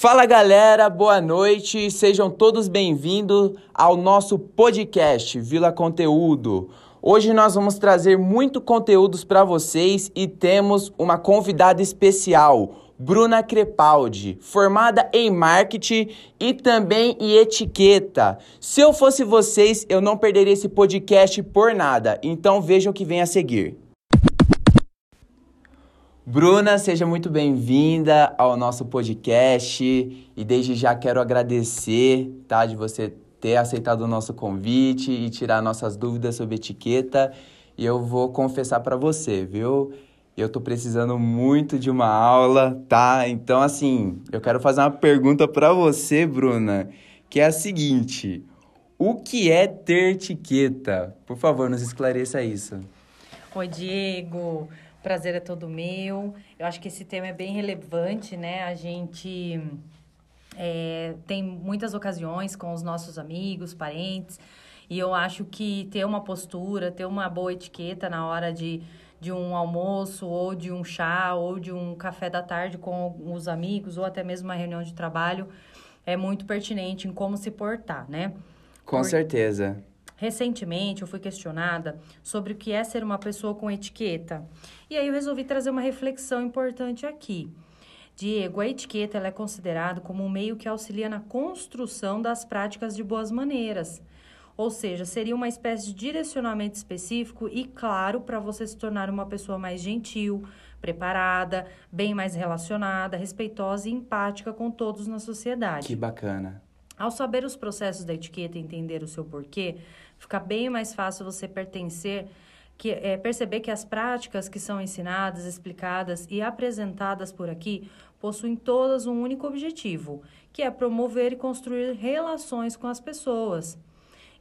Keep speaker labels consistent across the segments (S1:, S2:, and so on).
S1: Fala galera, boa noite, sejam todos bem-vindos ao nosso podcast Vila Conteúdo. Hoje nós vamos trazer muito conteúdos para vocês e temos uma convidada especial, Bruna Crepaldi, formada em marketing e também em etiqueta. Se eu fosse vocês, eu não perderia esse podcast por nada. Então vejam o que vem a seguir. Bruna, seja muito bem-vinda ao nosso podcast e desde já quero agradecer, tá, de você ter aceitado o nosso convite e tirar nossas dúvidas sobre etiqueta. E eu vou confessar para você, viu? Eu tô precisando muito de uma aula, tá? Então assim, eu quero fazer uma pergunta para você, Bruna, que é a seguinte: o que é ter etiqueta? Por favor, nos esclareça isso.
S2: Oi, Diego prazer é todo meu. Eu acho que esse tema é bem relevante, né? A gente é, tem muitas ocasiões com os nossos amigos, parentes, e eu acho que ter uma postura, ter uma boa etiqueta na hora de, de um almoço, ou de um chá, ou de um café da tarde com os amigos, ou até mesmo uma reunião de trabalho, é muito pertinente em como se portar, né?
S1: Com Por... certeza.
S2: Recentemente eu fui questionada sobre o que é ser uma pessoa com etiqueta. E aí eu resolvi trazer uma reflexão importante aqui. Diego, a etiqueta ela é considerada como um meio que auxilia na construção das práticas de boas maneiras. Ou seja, seria uma espécie de direcionamento específico e claro para você se tornar uma pessoa mais gentil, preparada, bem mais relacionada, respeitosa e empática com todos na sociedade.
S1: Que bacana.
S2: Ao saber os processos da etiqueta e entender o seu porquê, fica bem mais fácil você pertencer, que, é, perceber que as práticas que são ensinadas, explicadas e apresentadas por aqui possuem todas um único objetivo, que é promover e construir relações com as pessoas.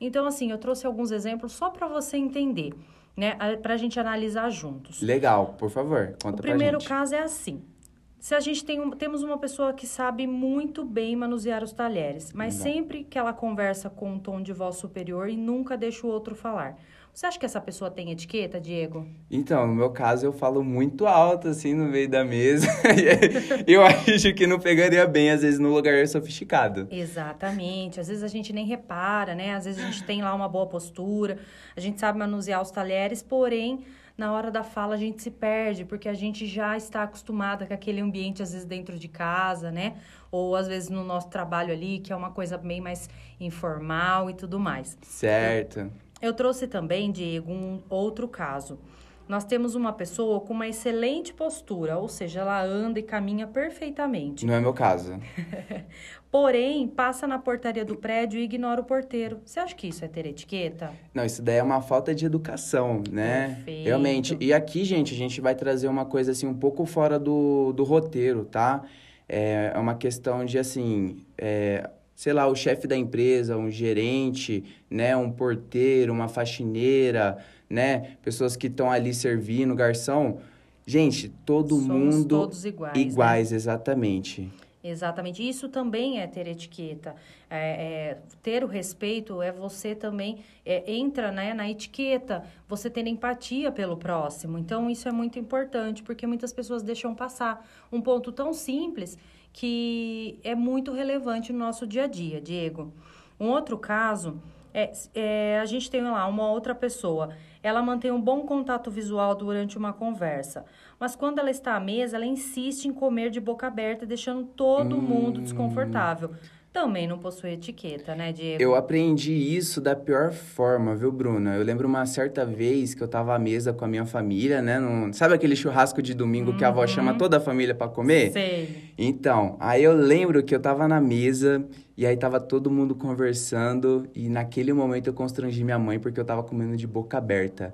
S2: Então, assim, eu trouxe alguns exemplos só para você entender, né? Para a gente analisar juntos.
S1: Legal, por favor, conta
S2: O primeiro caso é assim se a gente tem um, temos uma pessoa que sabe muito bem manusear os talheres, mas sempre que ela conversa com um tom de voz superior e nunca deixa o outro falar. Você acha que essa pessoa tem etiqueta, Diego?
S1: Então, no meu caso, eu falo muito alto, assim, no meio da mesa. eu acho que não pegaria bem, às vezes, no lugar sofisticado.
S2: Exatamente. Às vezes a gente nem repara, né? Às vezes a gente tem lá uma boa postura, a gente sabe manusear os talheres, porém na hora da fala a gente se perde, porque a gente já está acostumada com aquele ambiente, às vezes, dentro de casa, né? Ou às vezes no nosso trabalho ali, que é uma coisa bem mais informal e tudo mais.
S1: Certo.
S2: Eu, eu trouxe também, Diego, um outro caso nós temos uma pessoa com uma excelente postura, ou seja, ela anda e caminha perfeitamente.
S1: Não é meu caso.
S2: Porém, passa na portaria do prédio e ignora o porteiro. Você acha que isso é ter etiqueta?
S1: Não, isso daí é uma falta de educação, né?
S2: Perfeito.
S1: Realmente. E aqui, gente, a gente vai trazer uma coisa assim um pouco fora do, do roteiro, tá? É, é uma questão de assim. É, sei lá, o chefe da empresa, um gerente, né, um porteiro, uma faxineira, né? Pessoas que estão ali servindo, garçom. Gente, todo
S2: Somos
S1: mundo
S2: todos iguais. Né?
S1: Iguais,
S2: né?
S1: exatamente.
S2: Exatamente. Isso também é ter etiqueta. É, é, ter o respeito é você também é, entra né, na etiqueta, você ter empatia pelo próximo. Então, isso é muito importante, porque muitas pessoas deixam passar um ponto tão simples que é muito relevante no nosso dia a dia, Diego. Um outro caso é, é, a gente tem lá uma outra pessoa, ela mantém um bom contato visual durante uma conversa, mas quando ela está à mesa, ela insiste em comer de boca aberta, deixando todo hum... mundo desconfortável. Também não possui etiqueta, né, Diego?
S1: Eu aprendi isso da pior forma, viu, Bruna? Eu lembro uma certa vez que eu tava à mesa com a minha família, né? Num... Sabe aquele churrasco de domingo uhum. que a avó chama uhum. toda a família para comer?
S2: Sei.
S1: Então, aí eu lembro que eu tava na mesa e aí tava todo mundo conversando e naquele momento eu constrangi minha mãe porque eu tava comendo de boca aberta.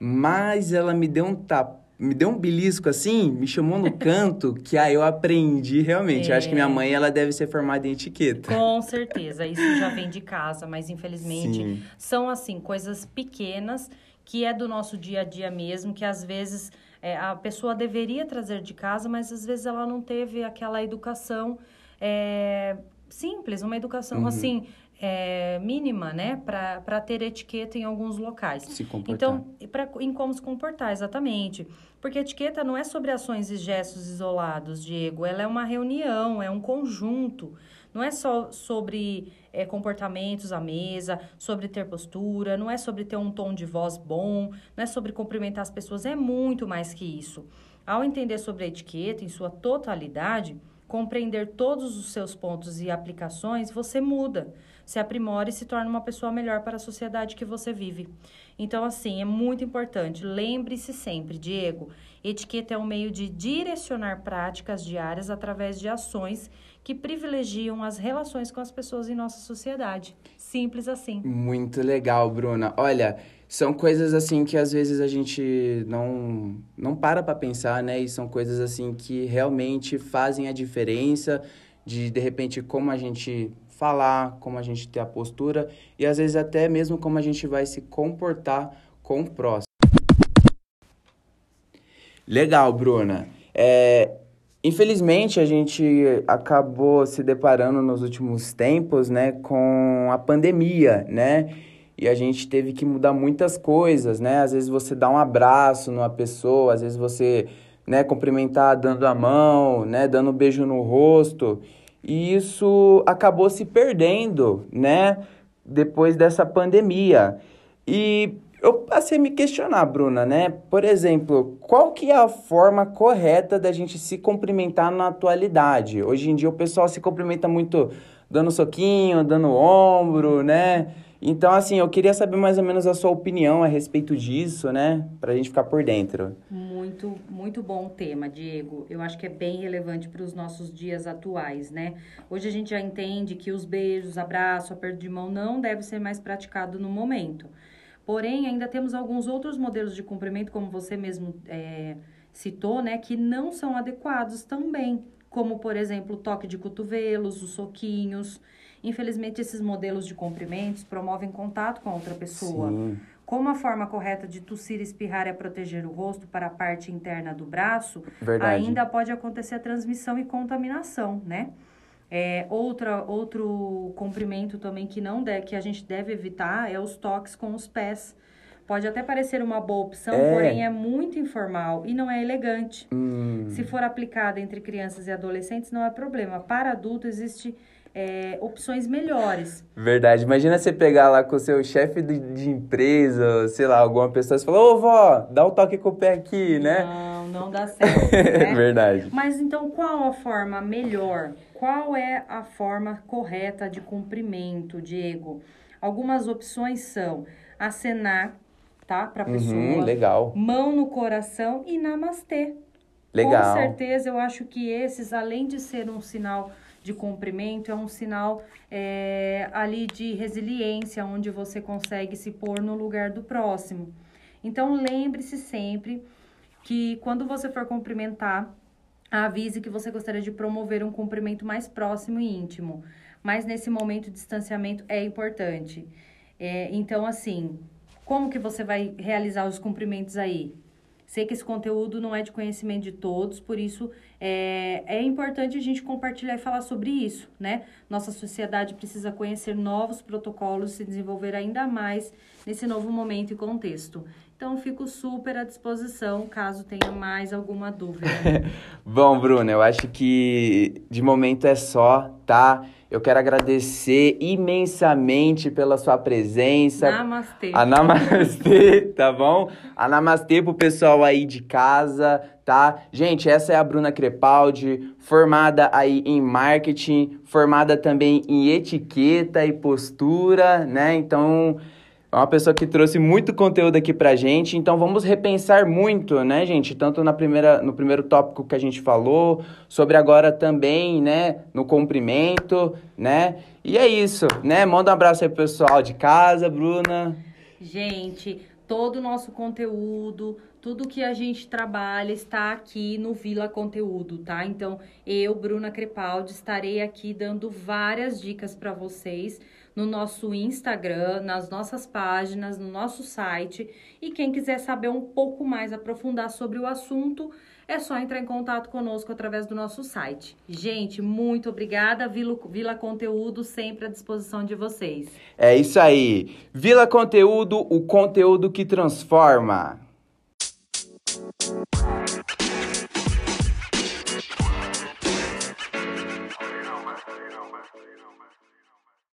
S1: Mas ela me deu um tapa me deu um belisco assim, me chamou no canto, que aí eu aprendi realmente. É. Eu acho que minha é. mãe, ela deve ser formada em etiqueta.
S2: Com certeza, isso já vem de casa, mas infelizmente Sim. são assim, coisas pequenas que é do nosso dia a dia mesmo, que às vezes é, a pessoa deveria trazer de casa, mas às vezes ela não teve aquela educação é, simples, uma educação uhum. assim é, mínima, né, para ter etiqueta em alguns locais.
S1: Se comportar.
S2: Então, pra, em como se comportar, exatamente. Porque etiqueta não é sobre ações e gestos isolados, Diego. Ela é uma reunião, é um conjunto. Não é só sobre é, comportamentos à mesa, sobre ter postura, não é sobre ter um tom de voz bom, não é sobre cumprimentar as pessoas, é muito mais que isso. Ao entender sobre a etiqueta em sua totalidade, compreender todos os seus pontos e aplicações, você muda se aprimora e se torna uma pessoa melhor para a sociedade que você vive. Então, assim, é muito importante. Lembre-se sempre, Diego, etiqueta é um meio de direcionar práticas diárias através de ações que privilegiam as relações com as pessoas em nossa sociedade. Simples assim.
S1: Muito legal, Bruna. Olha, são coisas assim que às vezes a gente não não para para pensar, né? E são coisas assim que realmente fazem a diferença de de repente como a gente falar, como a gente ter a postura e às vezes até mesmo como a gente vai se comportar com o próximo. Legal, Bruna. É, infelizmente a gente acabou se deparando nos últimos tempos, né, com a pandemia, né? E a gente teve que mudar muitas coisas, né? Às vezes você dá um abraço numa pessoa, às vezes você, né, cumprimentar dando a mão, né, dando um beijo no rosto. E isso acabou se perdendo, né? Depois dessa pandemia. E eu passei a me questionar, Bruna, né? Por exemplo, qual que é a forma correta da gente se cumprimentar na atualidade? Hoje em dia o pessoal se cumprimenta muito dando soquinho, dando ombro, né? Então, assim, eu queria saber mais ou menos a sua opinião a respeito disso, né? Pra gente ficar por dentro.
S2: Muito, muito bom tema, Diego. Eu acho que é bem relevante para os nossos dias atuais, né? Hoje a gente já entende que os beijos, aperto de mão não deve ser mais praticado no momento. Porém, ainda temos alguns outros modelos de cumprimento, como você mesmo é, citou, né? Que não são adequados também. Como, por exemplo, o toque de cotovelos, os soquinhos Infelizmente, esses modelos de cumprimentos promovem contato com a outra pessoa. Sim. Como a forma correta de tossir e espirrar é proteger o rosto para a parte interna do braço, Verdade. ainda pode acontecer a transmissão e contaminação, né? É, outra, outro comprimento também que não deve, que a gente deve evitar é os toques com os pés. Pode até parecer uma boa opção, é. porém é muito informal e não é elegante. Hum. Se for aplicada entre crianças e adolescentes, não é problema. Para adulto, existe é, opções melhores.
S1: Verdade. Imagina você pegar lá com o seu chefe de, de empresa, sei lá, alguma pessoa e falar, ô vó, dá o um toque com o pé aqui, né?
S2: Não, não dá certo. né?
S1: Verdade.
S2: Mas então qual a forma melhor? Qual é a forma correta de cumprimento, Diego? Algumas opções são acenar, tá? Pra uhum, pessoa. Uhum,
S1: legal.
S2: Mão no coração e namastê.
S1: Legal.
S2: Com certeza, eu acho que esses, além de ser um sinal de comprimento, é um sinal é, ali de resiliência, onde você consegue se pôr no lugar do próximo. Então, lembre-se sempre que quando você for cumprimentar, avise que você gostaria de promover um cumprimento mais próximo e íntimo. Mas nesse momento, o distanciamento é importante. É, então, assim, como que você vai realizar os cumprimentos aí? Sei que esse conteúdo não é de conhecimento de todos, por isso é, é importante a gente compartilhar e falar sobre isso, né? Nossa sociedade precisa conhecer novos protocolos, se desenvolver ainda mais nesse novo momento e contexto. Então, fico super à disposição caso tenha mais alguma dúvida.
S1: Bom, Bruna, eu acho que de momento é só, tá? Eu quero agradecer imensamente pela sua presença.
S2: Namastê.
S1: A namastê, tá bom? A namastê pro pessoal aí de casa, tá? Gente, essa é a Bruna Crepaldi, formada aí em marketing, formada também em etiqueta e postura, né? Então, é uma pessoa que trouxe muito conteúdo aqui pra gente, então vamos repensar muito, né, gente? Tanto na primeira, no primeiro tópico que a gente falou, sobre agora também, né, no cumprimento, né? E é isso, né? Manda um abraço aí pro pessoal de casa, Bruna.
S2: Gente, todo o nosso conteúdo, tudo que a gente trabalha está aqui no Vila Conteúdo, tá? Então, eu, Bruna Crepaldi, estarei aqui dando várias dicas para vocês no nosso Instagram, nas nossas páginas, no nosso site. E quem quiser saber um pouco mais, aprofundar sobre o assunto, é só entrar em contato conosco através do nosso site. Gente, muito obrigada. Vila, Vila Conteúdo sempre à disposição de vocês.
S1: É isso aí. Vila Conteúdo, o conteúdo que transforma.